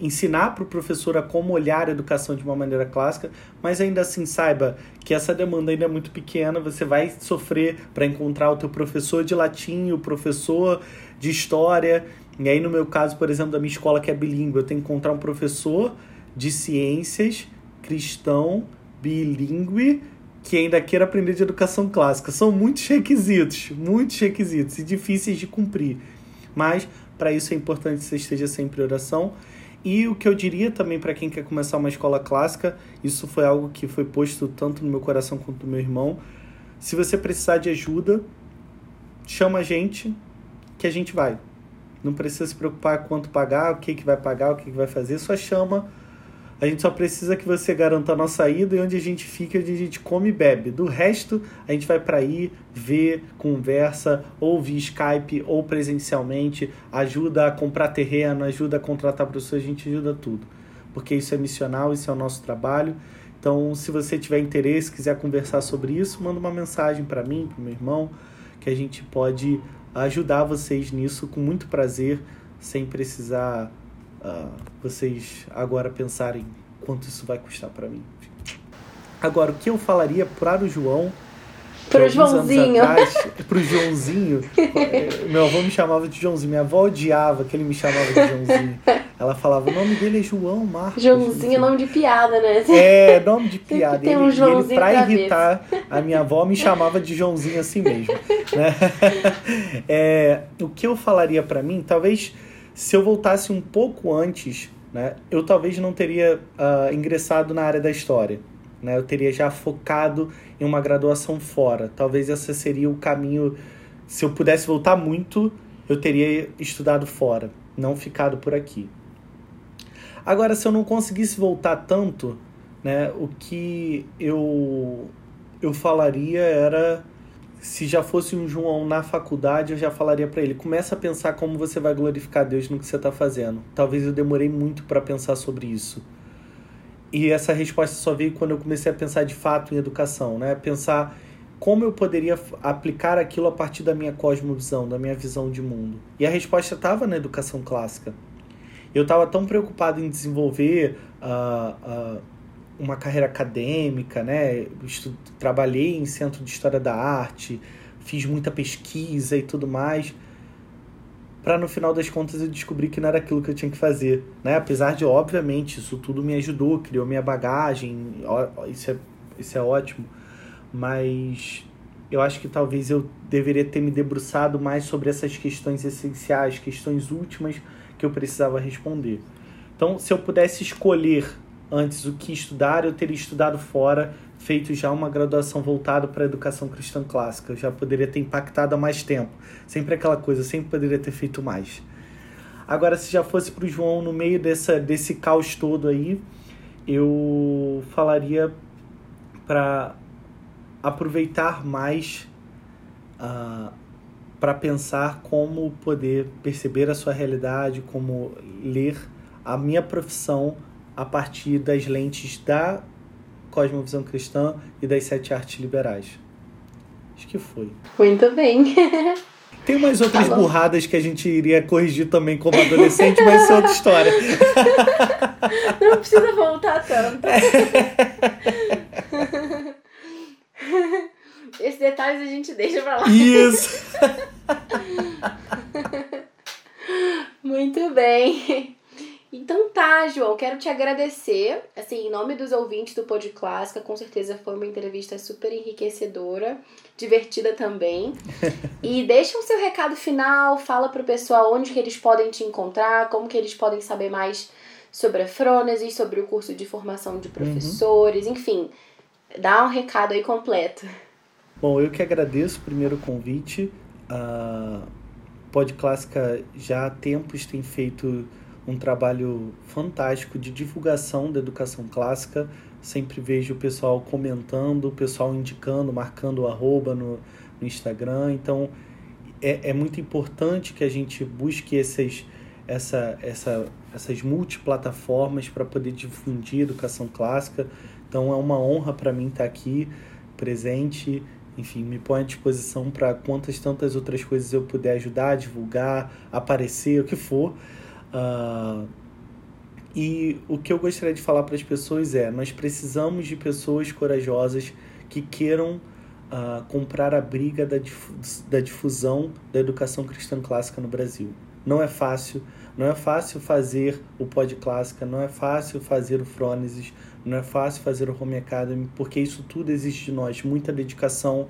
ensinar para o professor a como olhar a educação de uma maneira clássica, mas ainda assim saiba que essa demanda ainda é muito pequena, você vai sofrer para encontrar o teu professor de latim, o professor de história, e aí no meu caso, por exemplo, da minha escola que é bilíngue, eu tenho que encontrar um professor de ciências cristão bilíngue que ainda queira aprender de educação clássica. São muitos requisitos, muitos requisitos e difíceis de cumprir. Mas para isso é importante que você esteja sempre em oração. E o que eu diria também para quem quer começar uma escola clássica, isso foi algo que foi posto tanto no meu coração quanto no meu irmão. Se você precisar de ajuda, chama a gente que a gente vai. Não precisa se preocupar quanto pagar, o que, que vai pagar, o que, que vai fazer, só chama a gente só precisa que você garanta a nossa ida e onde a gente fica, onde a gente come e bebe. Do resto, a gente vai para aí, ver, conversa, ou via Skype, ou presencialmente, ajuda a comprar terreno, ajuda a contratar professores, a gente ajuda tudo. Porque isso é missional, isso é o nosso trabalho. Então, se você tiver interesse, quiser conversar sobre isso, manda uma mensagem para mim, para meu irmão, que a gente pode ajudar vocês nisso com muito prazer, sem precisar uh, vocês agora pensarem quanto isso vai custar para mim. Agora, o que eu falaria para o João Pro Joãozinho. [LAUGHS] pro Joãozinho. É, meu avô me chamava de Joãozinho. Minha avó odiava que ele me chamava de Joãozinho. Ela falava, o nome dele é João Marcos. Joãozinho é nome de piada, né? É, nome de [LAUGHS] piada. Tem um ele, Joãozinho ele, pra, pra irritar a minha avó, me chamava de Joãozinho assim mesmo. Né? [LAUGHS] É, o que eu falaria para mim, talvez se eu voltasse um pouco antes, né, eu talvez não teria uh, ingressado na área da história. Né? Eu teria já focado em uma graduação fora. Talvez esse seria o caminho. Se eu pudesse voltar muito, eu teria estudado fora, não ficado por aqui. Agora, se eu não conseguisse voltar tanto, né, o que eu, eu falaria era se já fosse um João na faculdade, eu já falaria para ele: começa a pensar como você vai glorificar Deus no que você está fazendo. Talvez eu demorei muito para pensar sobre isso. E essa resposta só veio quando eu comecei a pensar de fato em educação, né? Pensar como eu poderia aplicar aquilo a partir da minha cosmovisão, da minha visão de mundo. E a resposta estava na educação clássica. Eu estava tão preocupado em desenvolver uh, uh, uma carreira acadêmica, né? Estu trabalhei em centro de história da arte, fiz muita pesquisa e tudo mais, para no final das contas eu descobrir que não era aquilo que eu tinha que fazer, né? Apesar de obviamente isso tudo me ajudou, criou minha bagagem, isso é isso é ótimo, mas eu acho que talvez eu deveria ter me debruçado mais sobre essas questões essenciais, questões últimas que eu precisava responder. Então, se eu pudesse escolher antes o que estudar, eu teria estudado fora, feito já uma graduação voltada para a educação cristã clássica. Eu já poderia ter impactado há mais tempo. Sempre aquela coisa, sempre poderia ter feito mais. Agora, se já fosse para o João no meio dessa, desse caos todo aí, eu falaria para aproveitar mais uh, ah, para pensar como poder perceber a sua realidade, como ler a minha profissão a partir das lentes da cosmovisão cristã e das sete artes liberais. Acho que foi. Muito bem. [LAUGHS] Tem umas outras tá burradas que a gente iria corrigir também como adolescente, mas isso é outra história. [LAUGHS] Não precisa voltar tanto. [LAUGHS] Esses detalhes a gente deixa pra lá. Isso! Muito bem. Então tá, João, quero te agradecer, assim, em nome dos ouvintes do Pod Clássica, com certeza foi uma entrevista super enriquecedora, divertida também. [LAUGHS] e deixa o seu recado final, fala pro pessoal onde que eles podem te encontrar, como que eles podem saber mais sobre a Frônese, sobre o curso de formação de professores, uhum. enfim, dá um recado aí completo. Bom, eu que agradeço primeiro o convite. a Pod Clássica já há tempos tem feito um trabalho fantástico de divulgação da educação clássica. Sempre vejo o pessoal comentando, o pessoal indicando, marcando o arroba no, no Instagram. Então é, é muito importante que a gente busque esses, essa, essa, essas multiplataformas para poder difundir educação clássica. Então é uma honra para mim estar aqui presente. Enfim, me põe à disposição para quantas tantas outras coisas eu puder ajudar, divulgar, aparecer, o que for. Uh, e o que eu gostaria de falar para as pessoas é: nós precisamos de pessoas corajosas que queiram uh, comprar a briga da, da difusão da educação cristã clássica no Brasil. Não é fácil, não é fácil fazer o Pod Clássica, não é fácil fazer o Frônesis, não é fácil fazer o Home Academy, porque isso tudo exige de nós muita dedicação,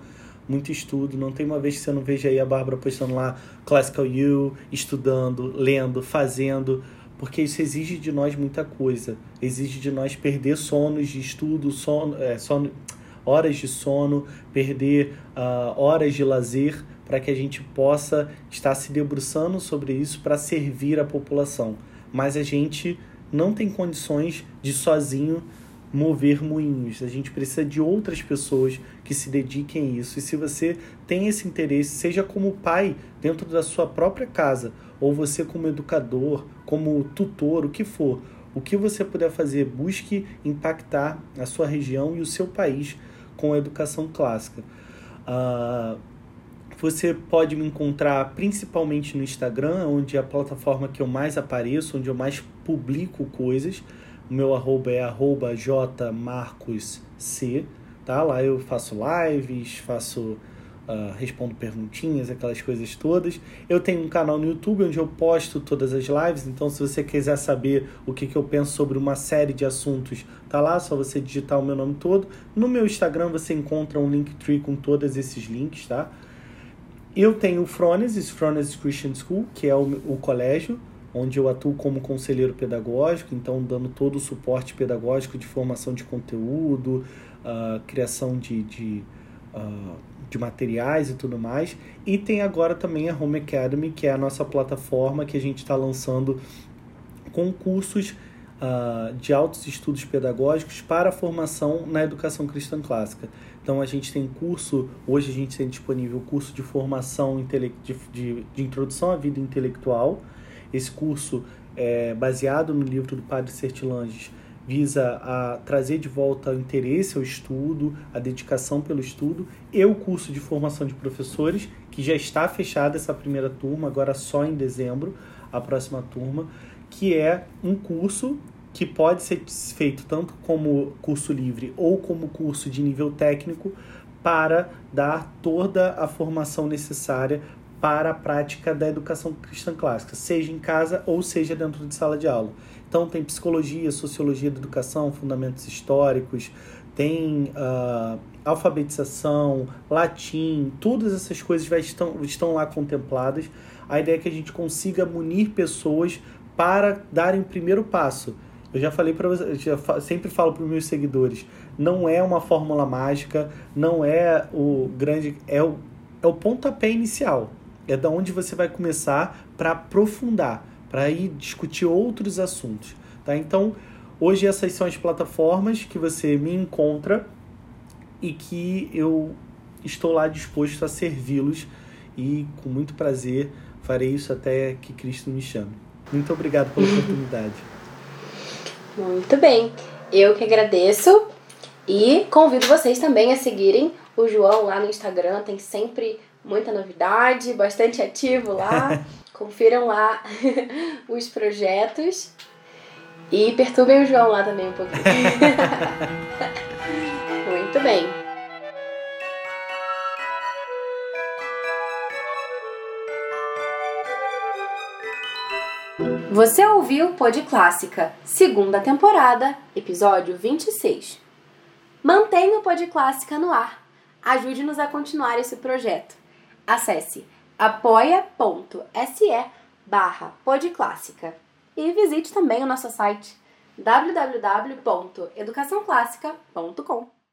muito estudo. Não tem uma vez que você não veja aí a Bárbara postando lá Classical U, estudando, lendo, fazendo, porque isso exige de nós muita coisa. Exige de nós perder sonos de estudo, sono, é, sono horas de sono, perder uh, horas de lazer, para que a gente possa estar se debruçando sobre isso para servir a população. Mas a gente não tem condições de sozinho mover moinhos. A gente precisa de outras pessoas que se dediquem a isso. E se você tem esse interesse, seja como pai dentro da sua própria casa, ou você como educador, como tutor, o que for, o que você puder fazer, busque impactar a sua região e o seu país com a educação clássica. Uh, você pode me encontrar principalmente no Instagram, onde é a plataforma que eu mais apareço, onde eu mais publico coisas. O meu arroba é arroba jmarcosc, tá? Lá eu faço lives, faço uh, respondo perguntinhas, aquelas coisas todas. Eu tenho um canal no YouTube onde eu posto todas as lives, então se você quiser saber o que, que eu penso sobre uma série de assuntos, tá lá, só você digitar o meu nome todo. No meu Instagram você encontra um Linktree com todos esses links, tá? Eu tenho o Fronesis, Fronesis Christian School, que é o, o colégio, onde eu atuo como conselheiro pedagógico, então dando todo o suporte pedagógico de formação de conteúdo, uh, criação de, de, uh, de materiais e tudo mais. E tem agora também a Home Academy, que é a nossa plataforma que a gente está lançando concursos uh, de altos estudos pedagógicos para a formação na educação cristã clássica. Então a gente tem curso, hoje a gente tem disponível curso de formação de, de, de introdução à vida intelectual, esse curso é baseado no livro do Padre Sertilanges, visa a trazer de volta o interesse ao estudo, a dedicação pelo estudo, e o curso de formação de professores, que já está fechada essa primeira turma, agora só em dezembro, a próxima turma, que é um curso que pode ser feito tanto como curso livre ou como curso de nível técnico para dar toda a formação necessária para a prática da educação cristã clássica, seja em casa ou seja dentro de sala de aula. Então tem psicologia, sociologia da educação, fundamentos históricos, tem uh, alfabetização, latim, todas essas coisas já estão, estão lá contempladas. A ideia é que a gente consiga munir pessoas para darem o primeiro passo. Eu já falei para você, já sempre falo para os meus seguidores, não é uma fórmula mágica, não é o grande, é o, é o pontapé inicial é da onde você vai começar para aprofundar, para ir discutir outros assuntos, tá? Então, hoje essas são as plataformas que você me encontra e que eu estou lá disposto a servi-los e com muito prazer farei isso até que Cristo me chame. Muito obrigado pela [LAUGHS] oportunidade. Muito bem. Eu que agradeço e convido vocês também a seguirem o João lá no Instagram, tem sempre muita novidade, bastante ativo lá. [LAUGHS] Confiram lá [LAUGHS] os projetos. E perturbem o João lá também um pouquinho. [LAUGHS] Muito bem. Você ouviu Pod Clássica, segunda temporada, episódio 26. Mantenha o Pod Clássica no ar. Ajude-nos a continuar esse projeto. Acesse apoia.se barra podclássica e visite também o nosso site www.educaçãoclássica.com.